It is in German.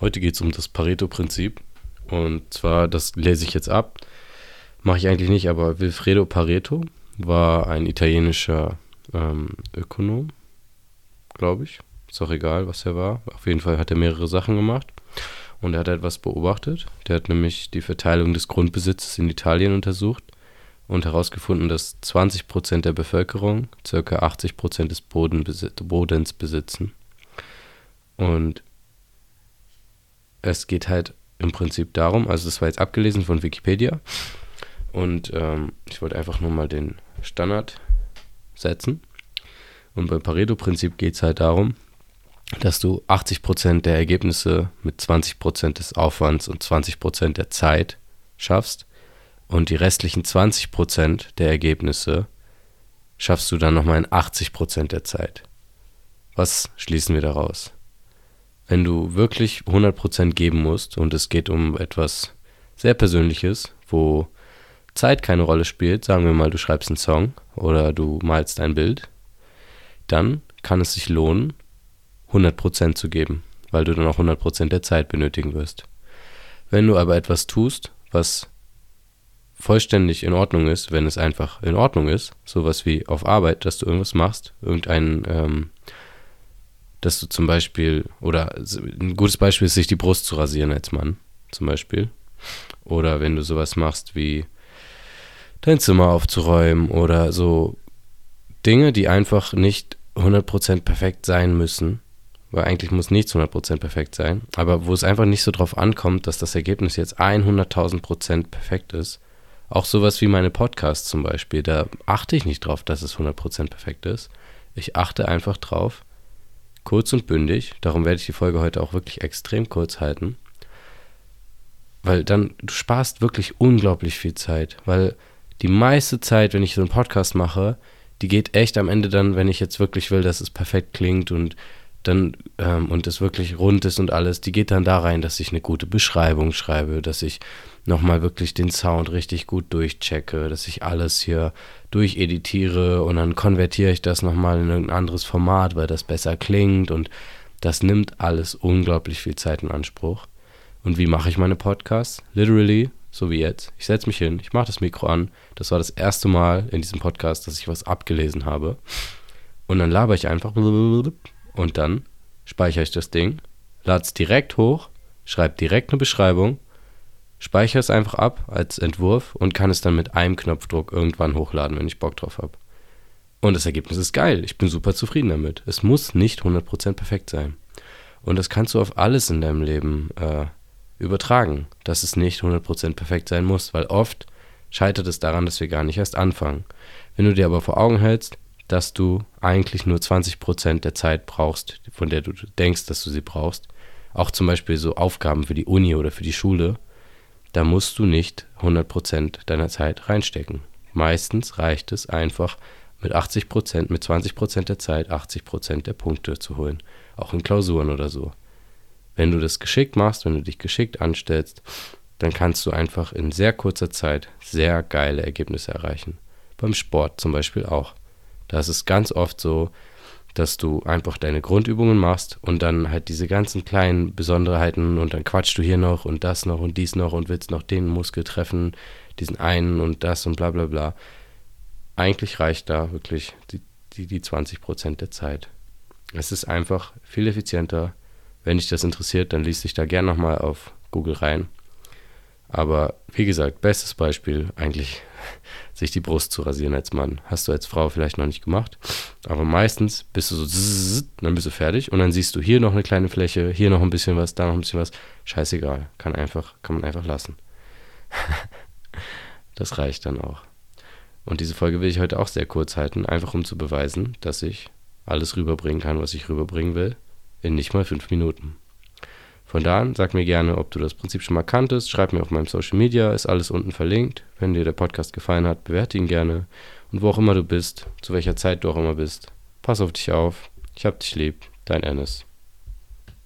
Heute geht es um das Pareto-Prinzip. Und zwar, das lese ich jetzt ab. Mache ich eigentlich nicht, aber Wilfredo Pareto war ein italienischer ähm, Ökonom, glaube ich. Ist auch egal, was er war. Auf jeden Fall hat er mehrere Sachen gemacht. Und er hat etwas beobachtet. Der hat nämlich die Verteilung des Grundbesitzes in Italien untersucht und herausgefunden, dass 20% der Bevölkerung ca. 80% des Bodens besitzen. Und es geht halt im Prinzip darum, also das war jetzt abgelesen von Wikipedia und ähm, ich wollte einfach nur mal den Standard setzen. Und beim Pareto-Prinzip geht es halt darum, dass du 80% der Ergebnisse mit 20% des Aufwands und 20% der Zeit schaffst und die restlichen 20% der Ergebnisse schaffst du dann nochmal in 80% der Zeit. Was schließen wir daraus? Wenn du wirklich 100% geben musst und es geht um etwas sehr Persönliches, wo Zeit keine Rolle spielt, sagen wir mal, du schreibst einen Song oder du malst ein Bild, dann kann es sich lohnen, 100% zu geben, weil du dann auch 100% der Zeit benötigen wirst. Wenn du aber etwas tust, was vollständig in Ordnung ist, wenn es einfach in Ordnung ist, sowas wie auf Arbeit, dass du irgendwas machst, irgendein ähm, dass du zum Beispiel, oder ein gutes Beispiel ist, sich die Brust zu rasieren als Mann, zum Beispiel. Oder wenn du sowas machst wie dein Zimmer aufzuräumen oder so Dinge, die einfach nicht 100% perfekt sein müssen, weil eigentlich muss nichts 100% perfekt sein, aber wo es einfach nicht so drauf ankommt, dass das Ergebnis jetzt 100.000% perfekt ist. Auch sowas wie meine Podcasts zum Beispiel, da achte ich nicht drauf, dass es 100% perfekt ist. Ich achte einfach drauf, kurz und bündig. Darum werde ich die Folge heute auch wirklich extrem kurz halten. Weil dann, du sparst wirklich unglaublich viel Zeit. Weil die meiste Zeit, wenn ich so einen Podcast mache, die geht echt am Ende dann, wenn ich jetzt wirklich will, dass es perfekt klingt und dann ähm, und es wirklich rund ist und alles, die geht dann da rein, dass ich eine gute Beschreibung schreibe, dass ich nochmal wirklich den Sound richtig gut durchchecke, dass ich alles hier durcheditiere und dann konvertiere ich das nochmal in ein anderes Format, weil das besser klingt und das nimmt alles unglaublich viel Zeit in Anspruch. Und wie mache ich meine Podcasts? Literally, so wie jetzt. Ich setze mich hin, ich mache das Mikro an. Das war das erste Mal in diesem Podcast, dass ich was abgelesen habe. Und dann laber ich einfach und dann speichere ich das Ding, lade es direkt hoch, schreibe direkt eine Beschreibung, speichere es einfach ab als Entwurf und kann es dann mit einem Knopfdruck irgendwann hochladen, wenn ich Bock drauf habe. Und das Ergebnis ist geil. Ich bin super zufrieden damit. Es muss nicht 100% perfekt sein. Und das kannst du auf alles in deinem Leben äh, übertragen, dass es nicht 100% perfekt sein muss, weil oft scheitert es daran, dass wir gar nicht erst anfangen. Wenn du dir aber vor Augen hältst, dass du eigentlich nur 20% der Zeit brauchst, von der du denkst, dass du sie brauchst. Auch zum Beispiel so Aufgaben für die Uni oder für die Schule. Da musst du nicht 100% deiner Zeit reinstecken. Meistens reicht es einfach, mit 80%, mit 20% der Zeit 80% der Punkte zu holen. Auch in Klausuren oder so. Wenn du das geschickt machst, wenn du dich geschickt anstellst, dann kannst du einfach in sehr kurzer Zeit sehr geile Ergebnisse erreichen. Beim Sport zum Beispiel auch. Da ist es ganz oft so, dass du einfach deine Grundübungen machst und dann halt diese ganzen kleinen Besonderheiten und dann quatschst du hier noch und das noch und dies noch und willst noch den Muskel treffen, diesen einen und das und bla bla bla. Eigentlich reicht da wirklich die, die, die 20% der Zeit. Es ist einfach viel effizienter. Wenn dich das interessiert, dann liest dich da gern nochmal auf Google rein. Aber wie gesagt, bestes Beispiel eigentlich, sich die Brust zu rasieren als Mann. Hast du als Frau vielleicht noch nicht gemacht. Aber meistens bist du so, dann bist du fertig und dann siehst du hier noch eine kleine Fläche, hier noch ein bisschen was, da noch ein bisschen was. Scheißegal. Kann einfach, kann man einfach lassen. das reicht dann auch. Und diese Folge will ich heute auch sehr kurz halten, einfach um zu beweisen, dass ich alles rüberbringen kann, was ich rüberbringen will, in nicht mal fünf Minuten. Von da an sag mir gerne, ob du das Prinzip schon mal kanntest. Schreib mir auf meinem Social Media, ist alles unten verlinkt. Wenn dir der Podcast gefallen hat, bewerte ihn gerne. Und wo auch immer du bist, zu welcher Zeit du auch immer bist, pass auf dich auf. Ich hab dich lieb, dein Ennis.